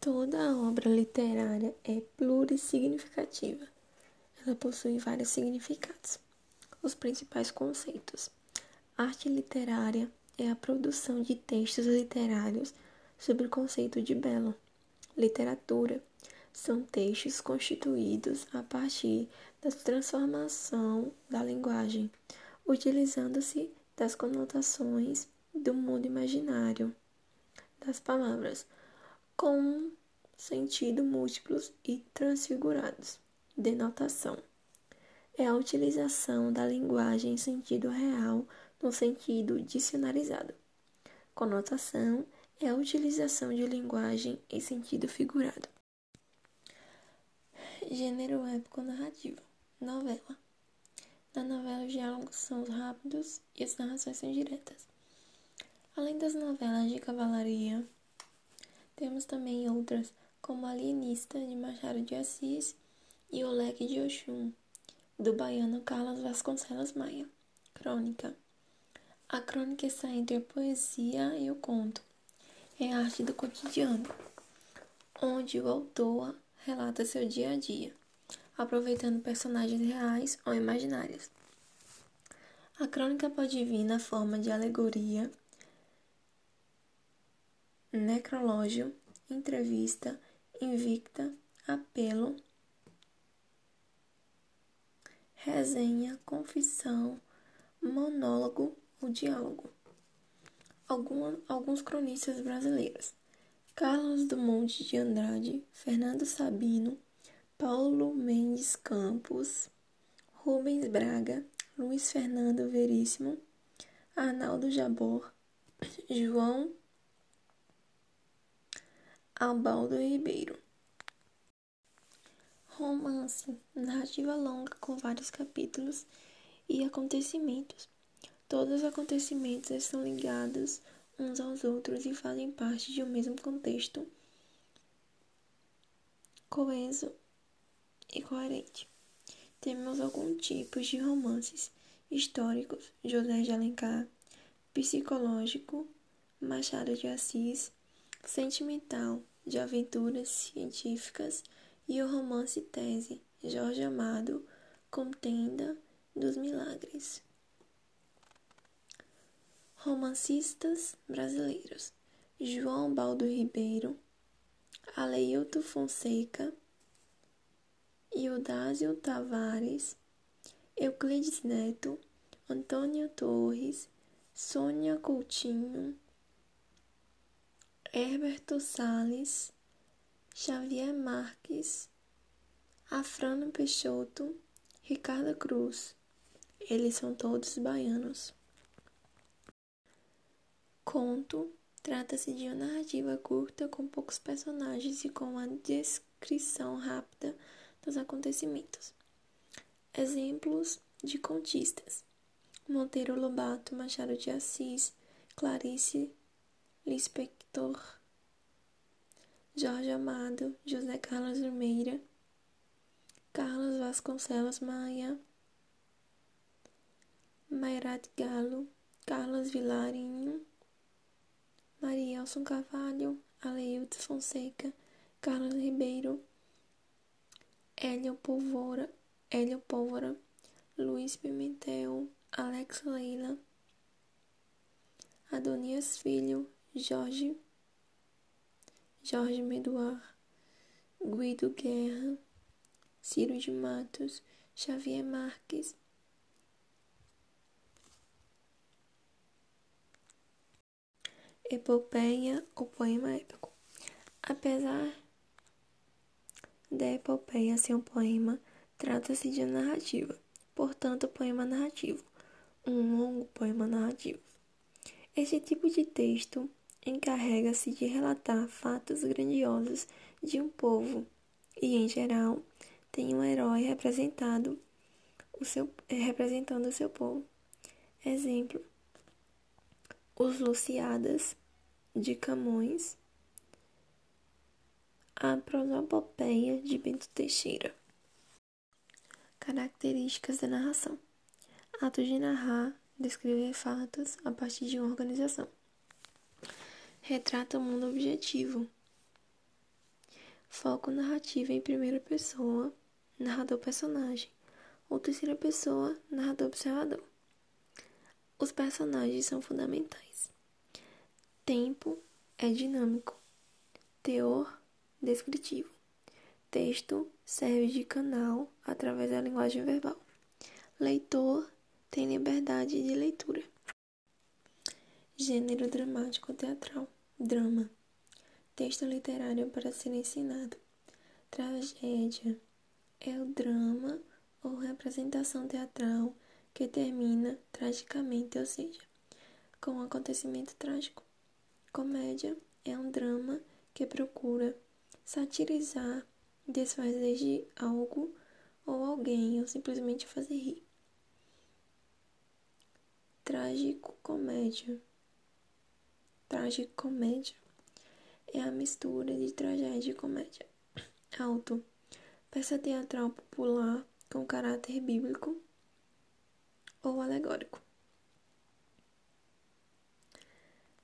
Toda obra literária é plurissignificativa. Ela possui vários significados. Os principais conceitos. Arte literária é a produção de textos literários sobre o conceito de belo. Literatura são textos constituídos a partir da transformação da linguagem, utilizando-se das conotações do mundo imaginário das palavras, com sentido múltiplos e transfigurados. Denotação é a utilização da linguagem em sentido real no sentido dicionarizado. Conotação é a utilização de linguagem em sentido figurado. Gênero épico narrativo. Novela. Na novela, os diálogos são rápidos e as narrações são diretas. Além das novelas de cavalaria, temos também outras, como Alienista, de Machado de Assis, e O Leque de Oxum, do baiano Carlos Vasconcelos Maia. Crônica. A crônica está entre a poesia e o conto. É a arte do cotidiano, onde o autor relata seu dia a dia, aproveitando personagens reais ou imaginários. A crônica pode vir na forma de alegoria, necrológio, entrevista, invicta, apelo, resenha, confissão, monólogo ou diálogo. Algum, alguns cronistas brasileiros: Carlos Dumont de Andrade, Fernando Sabino, Paulo Mendes Campos, Rubens Braga, Luiz Fernando Veríssimo, Arnaldo Jabor, João Albaldo Ribeiro. Romance, narrativa longa com vários capítulos e acontecimentos. Todos os acontecimentos estão ligados uns aos outros e fazem parte de um mesmo contexto coeso e coerente. Temos alguns tipos de romances históricos: José de Alencar, psicológico, Machado de Assis, sentimental, de aventuras científicas e o romance tese, Jorge Amado, Contenda dos Milagres. Romancistas brasileiros: João Baldo Ribeiro, Aleilton Fonseca, Eudásio Tavares, Euclides Neto, Antônio Torres, Sônia Coutinho, Herberto Sales, Xavier Marques, Afrano Peixoto, Ricardo Cruz. Eles são todos baianos. Conto trata-se de uma narrativa curta com poucos personagens e com uma descrição rápida dos acontecimentos. Exemplos de contistas: Monteiro Lobato, Machado de Assis, Clarice Lispector, Jorge Amado, José Carlos Limeira, Carlos Vasconcelos Maia, Mairat Galo, Carlos Vilarinho, Marielson Carvalho, Aleilton Fonseca, Carlos Ribeiro, Hélio Pólvora, Hélio Pólvora, Luiz Pimentel, Alex Leila, Adonias Filho, Jorge, Jorge Meduar, Guido Guerra, Ciro de Matos, Xavier Marques, Epopeia ou poema épico. Apesar da epopeia ser um poema, trata-se de narrativa, portanto, poema narrativo, um longo poema narrativo. Este tipo de texto encarrega-se de relatar fatos grandiosos de um povo e, em geral, tem um herói representado o seu, é, representando o seu povo. Exemplo: Os Luciadas de Camões, a prosopopeia de Bento Teixeira. Características da narração: ato de narrar descrever fatos a partir de uma organização. Retrata o mundo objetivo. foco narrativo em primeira pessoa, narrador-personagem, ou terceira pessoa, narrador-observador. Os personagens são fundamentais. Tempo é dinâmico. Teor descritivo. Texto serve de canal através da linguagem verbal. Leitor tem liberdade de leitura. Gênero dramático teatral. Drama. Texto literário para ser ensinado. Tragédia é o drama ou representação teatral que termina tragicamente, ou seja, com um acontecimento trágico. Comédia é um drama que procura satirizar, desfazer de algo ou alguém, ou simplesmente fazer rir. Trágico comédia Tragicomédia é a mistura de tragédia e comédia. Auto, peça teatral popular com caráter bíblico ou alegórico.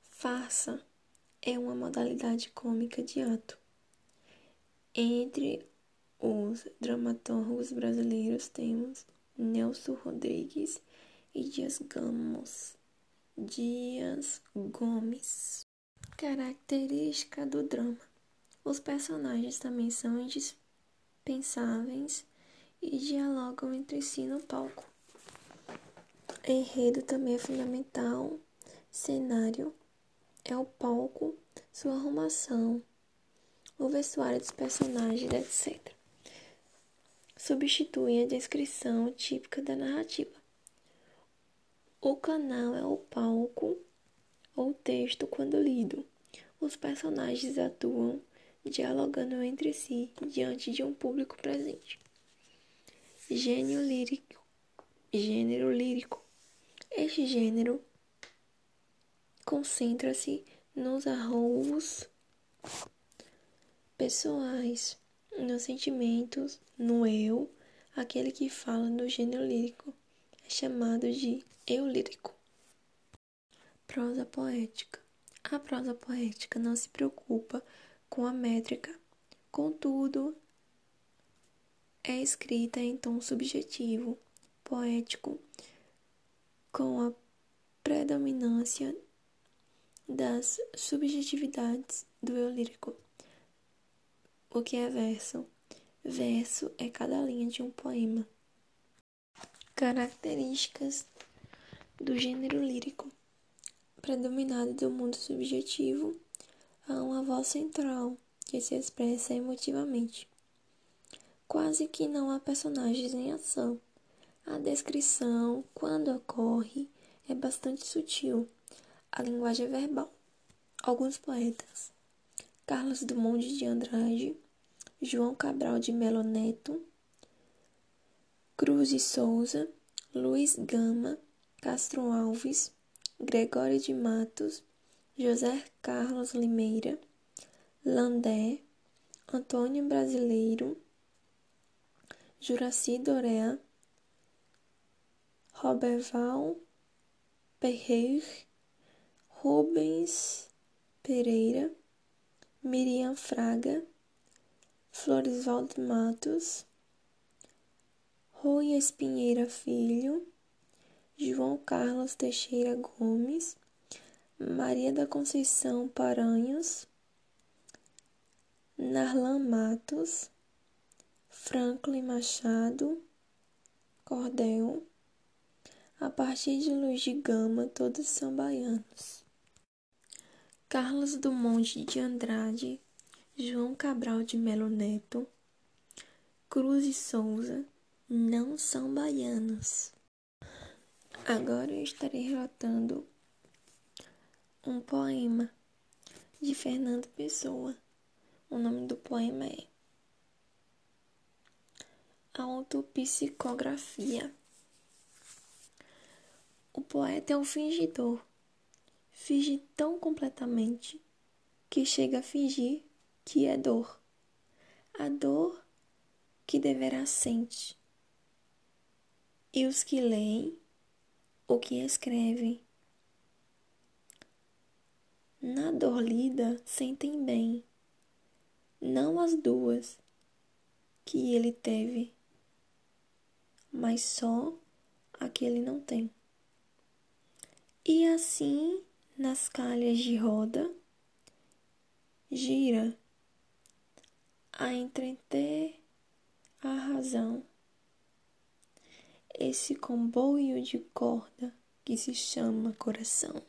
Farsa é uma modalidade cômica de ato. Entre os dramaturgos brasileiros temos Nelson Rodrigues e Dias Gamos. Dias Gomes. Característica do drama: os personagens também são indispensáveis e dialogam entre si no palco. Enredo também é fundamental. Cenário é o palco, sua arrumação, o vestuário dos personagens, etc. Substitui a descrição típica da narrativa. O canal é o palco ou texto quando lido. Os personagens atuam dialogando entre si diante de um público presente. Gênio lírico. Gênero lírico. Este gênero concentra-se nos arroubos pessoais, nos sentimentos, no eu, aquele que fala do gênero lírico é chamado de eu lírico. Prosa poética. A prosa poética não se preocupa com a métrica, contudo, é escrita em tom subjetivo, poético, com a predominância das subjetividades do eu lírico. O que é verso? Verso é cada linha de um poema. Características do gênero lírico. Predominado do mundo subjetivo, há uma voz central que se expressa emotivamente. Quase que não há personagens em ação. A descrição, quando ocorre, é bastante sutil. A linguagem é verbal. Alguns poetas: Carlos Drummond de Andrade, João Cabral de Melo Neto, Cruz de Souza, Luiz Gama, Castro Alves, Gregório de Matos, José Carlos Limeira, Landé, Antônio Brasileiro, Juraci Dorea, Roberval Perreir, Rubens Pereira, Miriam Fraga, Floresvaldo Matos, Rui Espinheira Filho, João Carlos Teixeira Gomes, Maria da Conceição Paranhos, Narlan Matos, Franklin Machado, Cordel, a partir de Luz de Gama, todos são baianos. Carlos Dumont de Andrade, João Cabral de Melo Neto, Cruz e Souza, não são baianos. Agora eu estarei relatando um poema de Fernando Pessoa. O nome do poema é Autopsicografia. O poeta é um fingidor. Finge tão completamente que chega a fingir que é dor. A dor que deverá sente e os que leem o que escrevem. Na dor lida sentem bem, não as duas que ele teve, mas só a que ele não tem. E assim, nas calhas de roda, gira a entreter a razão, esse comboio de corda que se chama coração.